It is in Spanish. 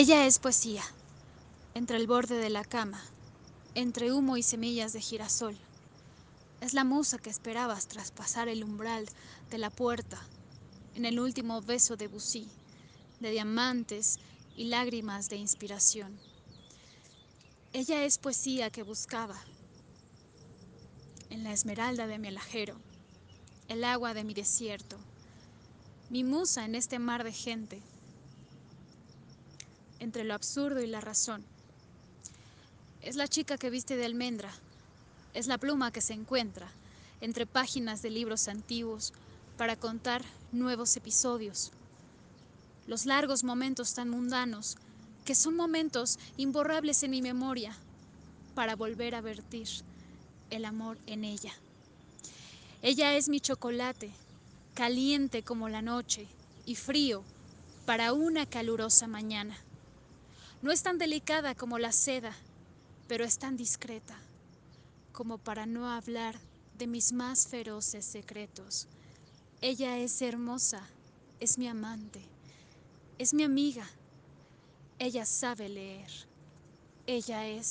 Ella es poesía, entre el borde de la cama, entre humo y semillas de girasol. Es la musa que esperabas traspasar el umbral de la puerta en el último beso de Bussy, de diamantes y lágrimas de inspiración. Ella es poesía que buscaba en la esmeralda de mi alajero, el agua de mi desierto, mi musa en este mar de gente entre lo absurdo y la razón. Es la chica que viste de almendra, es la pluma que se encuentra entre páginas de libros antiguos para contar nuevos episodios. Los largos momentos tan mundanos que son momentos imborrables en mi memoria para volver a vertir el amor en ella. Ella es mi chocolate, caliente como la noche y frío para una calurosa mañana. No es tan delicada como la seda, pero es tan discreta como para no hablar de mis más feroces secretos. Ella es hermosa, es mi amante, es mi amiga. Ella sabe leer. Ella es